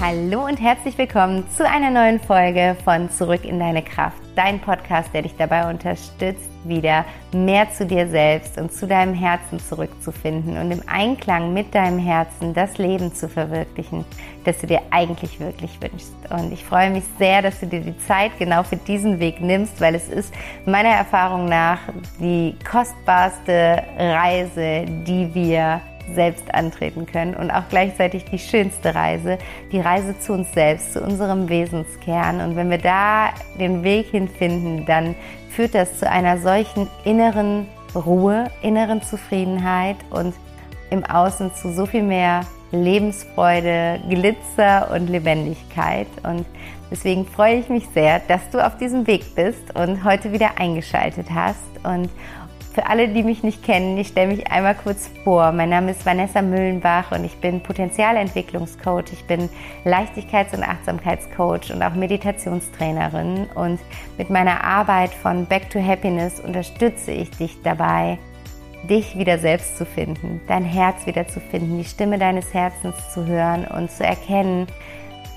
Hallo und herzlich willkommen zu einer neuen Folge von Zurück in deine Kraft, dein Podcast, der dich dabei unterstützt, wieder mehr zu dir selbst und zu deinem Herzen zurückzufinden und im Einklang mit deinem Herzen das Leben zu verwirklichen, das du dir eigentlich wirklich wünschst. Und ich freue mich sehr, dass du dir die Zeit genau für diesen Weg nimmst, weil es ist meiner Erfahrung nach die kostbarste Reise, die wir selbst antreten können und auch gleichzeitig die schönste Reise, die Reise zu uns selbst, zu unserem Wesenskern. Und wenn wir da den Weg hinfinden, dann führt das zu einer solchen inneren Ruhe, inneren Zufriedenheit und im Außen zu so viel mehr Lebensfreude, Glitzer und Lebendigkeit. Und deswegen freue ich mich sehr, dass du auf diesem Weg bist und heute wieder eingeschaltet hast. Und für alle, die mich nicht kennen, ich stelle mich einmal kurz vor. Mein Name ist Vanessa Müllenbach und ich bin Potenzialentwicklungscoach. Ich bin Leichtigkeits- und Achtsamkeitscoach und auch Meditationstrainerin. Und mit meiner Arbeit von Back to Happiness unterstütze ich dich dabei, dich wieder selbst zu finden, dein Herz wieder zu finden, die Stimme deines Herzens zu hören und zu erkennen,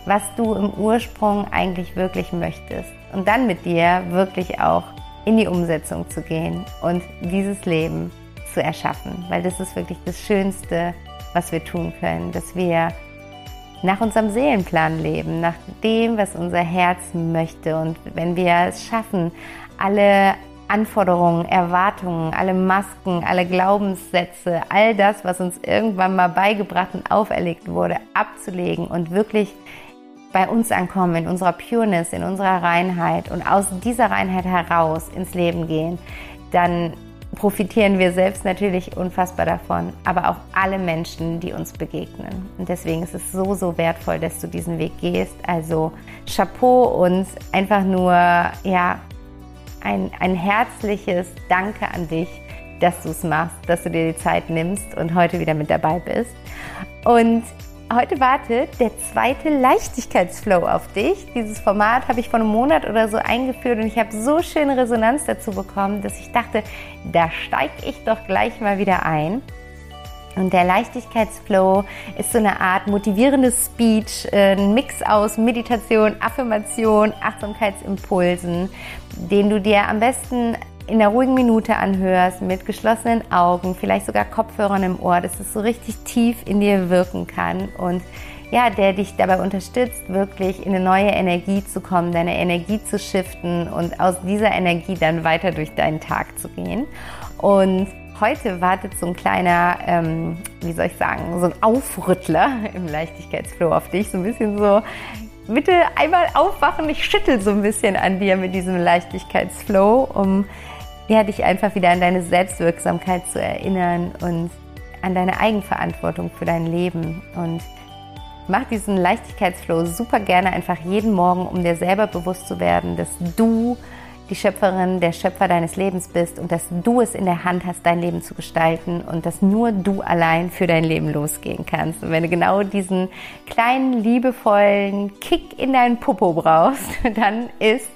was du im Ursprung eigentlich wirklich möchtest. Und dann mit dir wirklich auch in die Umsetzung zu gehen und dieses Leben zu erschaffen, weil das ist wirklich das Schönste, was wir tun können, dass wir nach unserem Seelenplan leben, nach dem, was unser Herz möchte. Und wenn wir es schaffen, alle Anforderungen, Erwartungen, alle Masken, alle Glaubenssätze, all das, was uns irgendwann mal beigebracht und auferlegt wurde, abzulegen und wirklich bei uns ankommen, in unserer Pureness, in unserer Reinheit und aus dieser Reinheit heraus ins Leben gehen, dann profitieren wir selbst natürlich unfassbar davon, aber auch alle Menschen, die uns begegnen. Und deswegen ist es so, so wertvoll, dass du diesen Weg gehst. Also Chapeau und einfach nur, ja, ein, ein herzliches Danke an dich, dass du es machst, dass du dir die Zeit nimmst und heute wieder mit dabei bist. Und heute wartet der zweite Leichtigkeitsflow auf dich. Dieses Format habe ich vor einem Monat oder so eingeführt und ich habe so schöne Resonanz dazu bekommen, dass ich dachte, da steige ich doch gleich mal wieder ein. Und der Leichtigkeitsflow ist so eine Art motivierendes Speech, äh, ein Mix aus Meditation, Affirmation, Achtsamkeitsimpulsen, den du dir am besten in der ruhigen Minute anhörst, mit geschlossenen Augen, vielleicht sogar Kopfhörern im Ohr, dass es so richtig tief in dir wirken kann und ja, der dich dabei unterstützt, wirklich in eine neue Energie zu kommen, deine Energie zu shiften und aus dieser Energie dann weiter durch deinen Tag zu gehen. Und heute wartet so ein kleiner, ähm, wie soll ich sagen, so ein Aufrüttler im Leichtigkeitsflow auf dich, so ein bisschen so, bitte einmal aufwachen, ich schüttel so ein bisschen an dir mit diesem Leichtigkeitsflow, um ja, dich einfach wieder an deine Selbstwirksamkeit zu erinnern und an deine Eigenverantwortung für dein Leben. Und mach diesen Leichtigkeitsflow super gerne einfach jeden Morgen, um dir selber bewusst zu werden, dass du die Schöpferin, der Schöpfer deines Lebens bist und dass du es in der Hand hast, dein Leben zu gestalten und dass nur du allein für dein Leben losgehen kannst. Und wenn du genau diesen kleinen, liebevollen Kick in deinen Popo brauchst, dann ist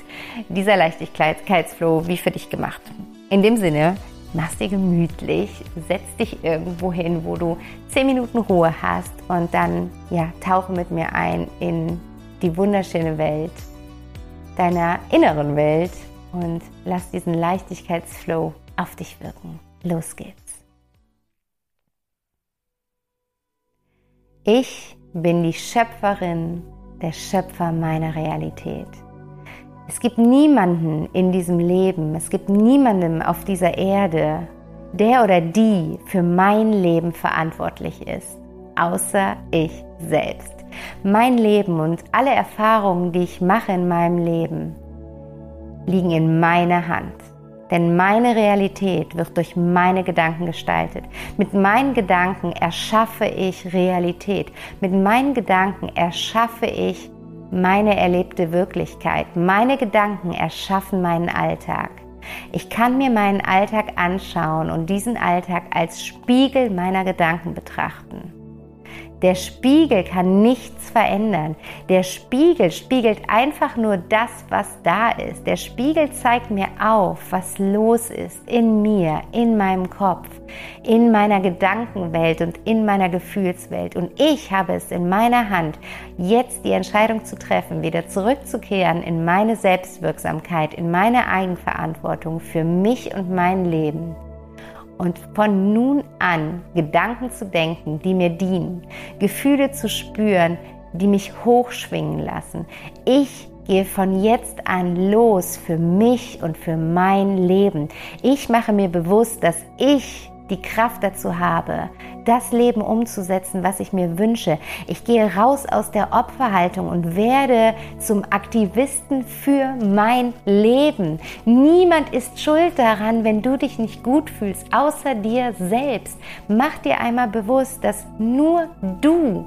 dieser Leichtigkeitsflow wie für dich gemacht. In dem Sinne, mach's dir gemütlich, setz dich irgendwo hin, wo du 10 Minuten Ruhe hast und dann ja, tauche mit mir ein in die wunderschöne Welt deiner inneren Welt und lass diesen Leichtigkeitsflow auf dich wirken. Los geht's. Ich bin die Schöpferin, der Schöpfer meiner Realität. Es gibt niemanden in diesem Leben, es gibt niemanden auf dieser Erde, der oder die für mein Leben verantwortlich ist, außer ich selbst. Mein Leben und alle Erfahrungen, die ich mache in meinem Leben, liegen in meiner Hand. Denn meine Realität wird durch meine Gedanken gestaltet. Mit meinen Gedanken erschaffe ich Realität. Mit meinen Gedanken erschaffe ich meine erlebte Wirklichkeit. Meine Gedanken erschaffen meinen Alltag. Ich kann mir meinen Alltag anschauen und diesen Alltag als Spiegel meiner Gedanken betrachten. Der Spiegel kann nichts verändern. Der Spiegel spiegelt einfach nur das, was da ist. Der Spiegel zeigt mir auf, was los ist in mir, in meinem Kopf, in meiner Gedankenwelt und in meiner Gefühlswelt. Und ich habe es in meiner Hand, jetzt die Entscheidung zu treffen, wieder zurückzukehren in meine Selbstwirksamkeit, in meine Eigenverantwortung für mich und mein Leben und von nun an Gedanken zu denken, die mir dienen, Gefühle zu spüren, die mich hochschwingen lassen. Ich gehe von jetzt an los für mich und für mein Leben. Ich mache mir bewusst, dass ich die Kraft dazu habe, das Leben umzusetzen, was ich mir wünsche. Ich gehe raus aus der Opferhaltung und werde zum Aktivisten für mein Leben. Niemand ist schuld daran, wenn du dich nicht gut fühlst, außer dir selbst. Mach dir einmal bewusst, dass nur du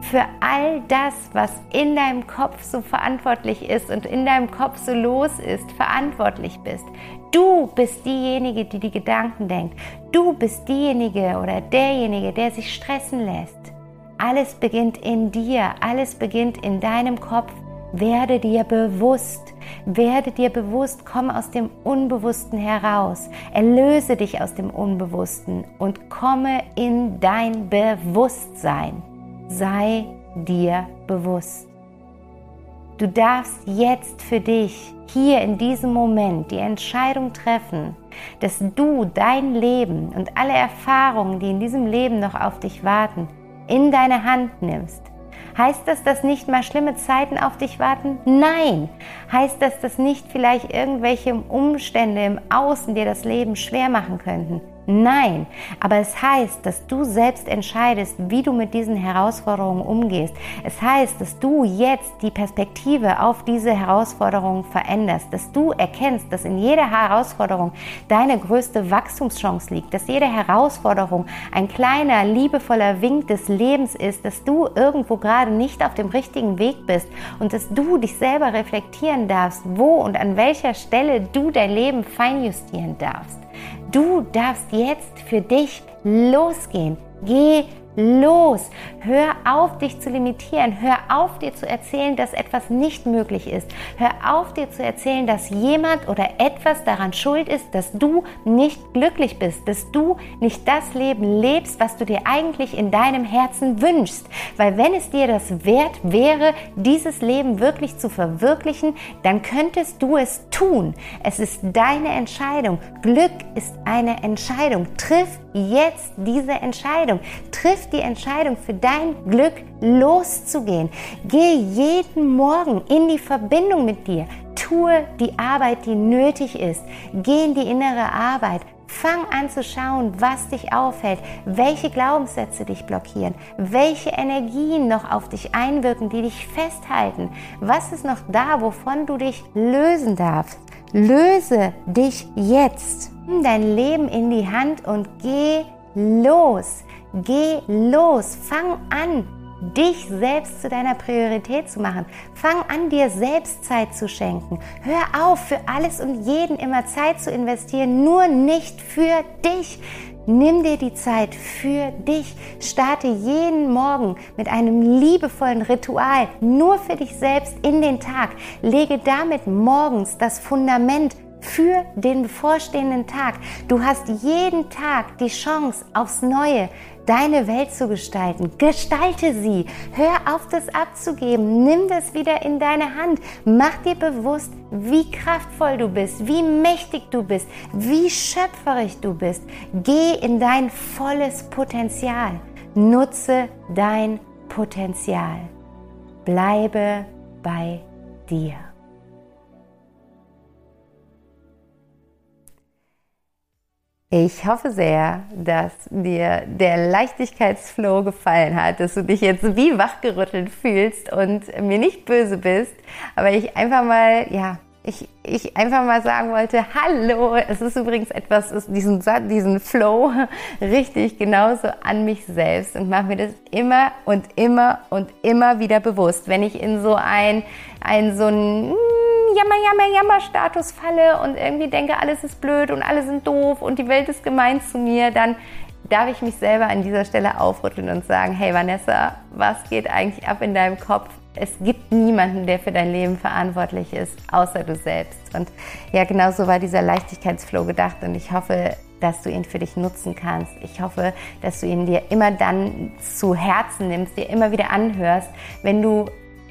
für all das, was in deinem Kopf so verantwortlich ist und in deinem Kopf so los ist, verantwortlich bist. Du bist diejenige, die die Gedanken denkt. Du bist diejenige oder derjenige, der sich stressen lässt. Alles beginnt in dir, alles beginnt in deinem Kopf. Werde dir bewusst, werde dir bewusst, komm aus dem Unbewussten heraus, erlöse dich aus dem Unbewussten und komme in dein Bewusstsein sei dir bewusst. Du darfst jetzt für dich hier in diesem Moment die Entscheidung treffen, dass du dein Leben und alle Erfahrungen, die in diesem Leben noch auf dich warten, in deine Hand nimmst. Heißt das, dass nicht mal schlimme Zeiten auf dich warten? Nein. Heißt das, dass nicht vielleicht irgendwelche Umstände im Außen dir das Leben schwer machen könnten? Nein, aber es heißt, dass du selbst entscheidest, wie du mit diesen Herausforderungen umgehst. Es heißt, dass du jetzt die Perspektive auf diese Herausforderungen veränderst, dass du erkennst, dass in jeder Herausforderung deine größte Wachstumschance liegt, dass jede Herausforderung ein kleiner, liebevoller Wink des Lebens ist, dass du irgendwo gerade nicht auf dem richtigen Weg bist und dass du dich selber reflektieren darfst, wo und an welcher Stelle du dein Leben feinjustieren darfst. Du darfst jetzt für dich losgehen. Geh los. Hör auf, dich zu limitieren. Hör auf, dir zu erzählen, dass etwas nicht möglich ist. Hör auf, dir zu erzählen, dass jemand oder etwas daran schuld ist, dass du nicht glücklich bist, dass du nicht das Leben lebst, was du dir eigentlich in deinem Herzen wünschst. Weil wenn es dir das wert wäre, dieses Leben wirklich zu verwirklichen, dann könntest du es tun. Es ist deine Entscheidung. Glück ist eine Entscheidung. Triff jetzt diese Entscheidung. Triff die Entscheidung für dein Glück loszugehen. Geh jeden Morgen in die Verbindung mit dir. Tue die Arbeit, die nötig ist. Geh in die innere Arbeit. Fang an zu schauen, was dich aufhält, welche Glaubenssätze dich blockieren, welche Energien noch auf dich einwirken, die dich festhalten. Was ist noch da, wovon du dich lösen darfst? Löse dich jetzt. Nimm dein Leben in die Hand und geh los. Geh los, fang an, dich selbst zu deiner Priorität zu machen. Fang an, dir selbst Zeit zu schenken. Hör auf, für alles und jeden immer Zeit zu investieren, nur nicht für dich. Nimm dir die Zeit für dich. Starte jeden Morgen mit einem liebevollen Ritual nur für dich selbst in den Tag. Lege damit morgens das Fundament für den bevorstehenden Tag. Du hast jeden Tag die Chance aufs Neue, deine Welt zu gestalten. Gestalte sie. Hör auf, das abzugeben. Nimm das wieder in deine Hand. Mach dir bewusst, wie kraftvoll du bist, wie mächtig du bist, wie schöpferisch du bist. Geh in dein volles Potenzial. Nutze dein Potenzial. Bleibe bei dir. Ich hoffe sehr, dass dir der Leichtigkeitsflow gefallen hat, dass du dich jetzt wie wachgerüttelt fühlst und mir nicht böse bist, aber ich einfach mal, ja, ich, ich einfach mal sagen wollte, hallo, es ist übrigens etwas, diesen, diesen Flow richtig genauso an mich selbst und mache mir das immer und immer und immer wieder bewusst, wenn ich in so ein, ein so ein Jammer, Jammer, Jammer-Status falle und irgendwie denke, alles ist blöd und alle sind doof und die Welt ist gemein zu mir, dann darf ich mich selber an dieser Stelle aufrütteln und sagen, hey Vanessa, was geht eigentlich ab in deinem Kopf? Es gibt niemanden, der für dein Leben verantwortlich ist, außer du selbst. Und ja, genau so war dieser Leichtigkeitsflow gedacht und ich hoffe, dass du ihn für dich nutzen kannst. Ich hoffe, dass du ihn dir immer dann zu Herzen nimmst, dir immer wieder anhörst, wenn du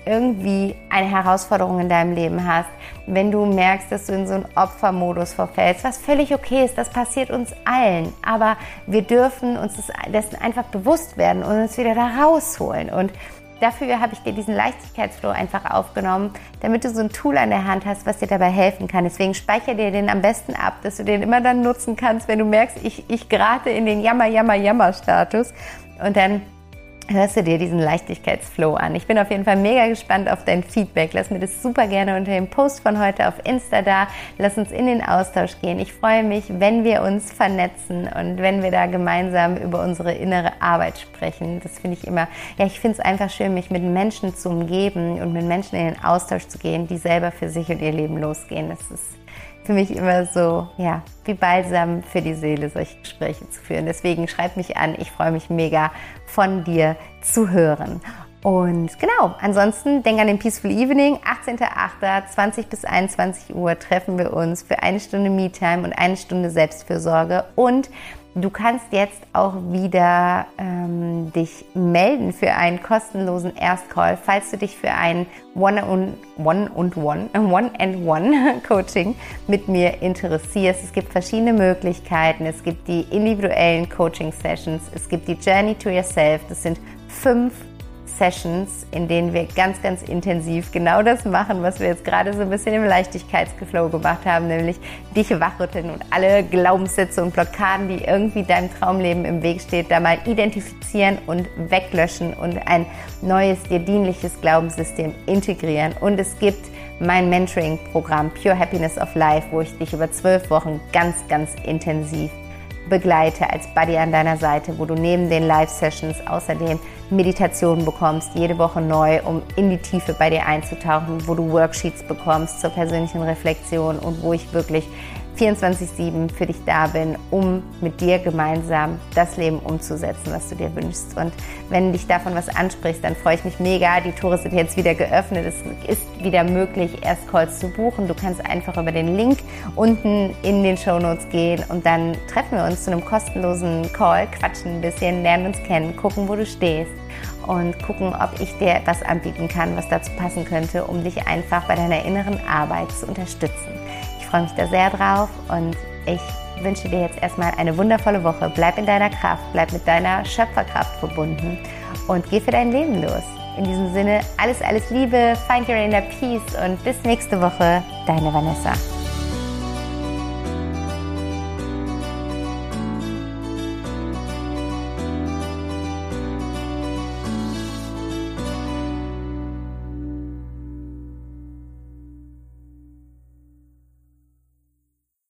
irgendwie eine Herausforderung in deinem Leben hast, wenn du merkst, dass du in so einen Opfermodus verfällst, was völlig okay ist, das passiert uns allen, aber wir dürfen uns dessen einfach bewusst werden und uns wieder da rausholen und Dafür habe ich dir diesen Leichtigkeitsflow einfach aufgenommen, damit du so ein Tool an der Hand hast, was dir dabei helfen kann. Deswegen speichere dir den am besten ab, dass du den immer dann nutzen kannst, wenn du merkst, ich, ich gerate in den Jammer, Jammer, Jammer-Status. Und dann hörst du dir diesen Leichtigkeitsflow an. Ich bin auf jeden Fall mega gespannt auf dein Feedback. Lass mir das super gerne unter dem Post von heute auf Insta da. Lass uns in den Austausch gehen. Ich freue mich, wenn wir uns vernetzen und wenn wir da gemeinsam über unsere innere Arbeit sprechen. Das finde ich immer, ja, ich finde es einfach schön, mich mit Menschen zu umgeben und mit Menschen in den Austausch zu gehen, die selber für sich und ihr Leben losgehen. Das ist für mich immer so, ja, wie Balsam für die Seele, solche Gespräche zu führen. Deswegen schreib mich an. Ich freue mich mega, von dir zu hören. Und genau, ansonsten denk an den Peaceful Evening. 18.08. 20 bis 21 Uhr treffen wir uns für eine Stunde Me-Time und eine Stunde Selbstfürsorge. Und Du kannst jetzt auch wieder ähm, dich melden für einen kostenlosen Erstcall, falls du dich für ein One und One und One, One and One Coaching mit mir interessierst. Es gibt verschiedene Möglichkeiten. Es gibt die individuellen Coaching Sessions. Es gibt die Journey to Yourself. Das sind fünf Sessions, in denen wir ganz, ganz intensiv genau das machen, was wir jetzt gerade so ein bisschen im Leichtigkeitsgeflow gemacht haben, nämlich dich wachrütteln und alle Glaubenssätze und Blockaden, die irgendwie deinem Traumleben im Weg steht, da mal identifizieren und weglöschen und ein neues, dir dienliches Glaubenssystem integrieren. Und es gibt mein Mentoring-Programm Pure Happiness of Life, wo ich dich über zwölf Wochen ganz, ganz intensiv begleite als Buddy an deiner Seite, wo du neben den Live-Sessions außerdem Meditationen bekommst, jede Woche neu, um in die Tiefe bei dir einzutauchen, wo du Worksheets bekommst zur persönlichen Reflexion und wo ich wirklich 24-7 für dich da bin, um mit dir gemeinsam das Leben umzusetzen, was du dir wünschst. Und wenn dich davon was ansprichst, dann freue ich mich mega. Die Tore sind jetzt wieder geöffnet. Es ist wieder möglich, erst Calls zu buchen. Du kannst einfach über den Link unten in den Show Notes gehen und dann treffen wir uns zu einem kostenlosen Call, quatschen ein bisschen, lernen uns kennen, gucken, wo du stehst und gucken, ob ich dir etwas anbieten kann, was dazu passen könnte, um dich einfach bei deiner inneren Arbeit zu unterstützen. Ich freue mich da sehr drauf und ich wünsche dir jetzt erstmal eine wundervolle Woche. Bleib in deiner Kraft, bleib mit deiner Schöpferkraft verbunden und geh für dein Leben los. In diesem Sinne, alles, alles Liebe, find your inner peace und bis nächste Woche, deine Vanessa.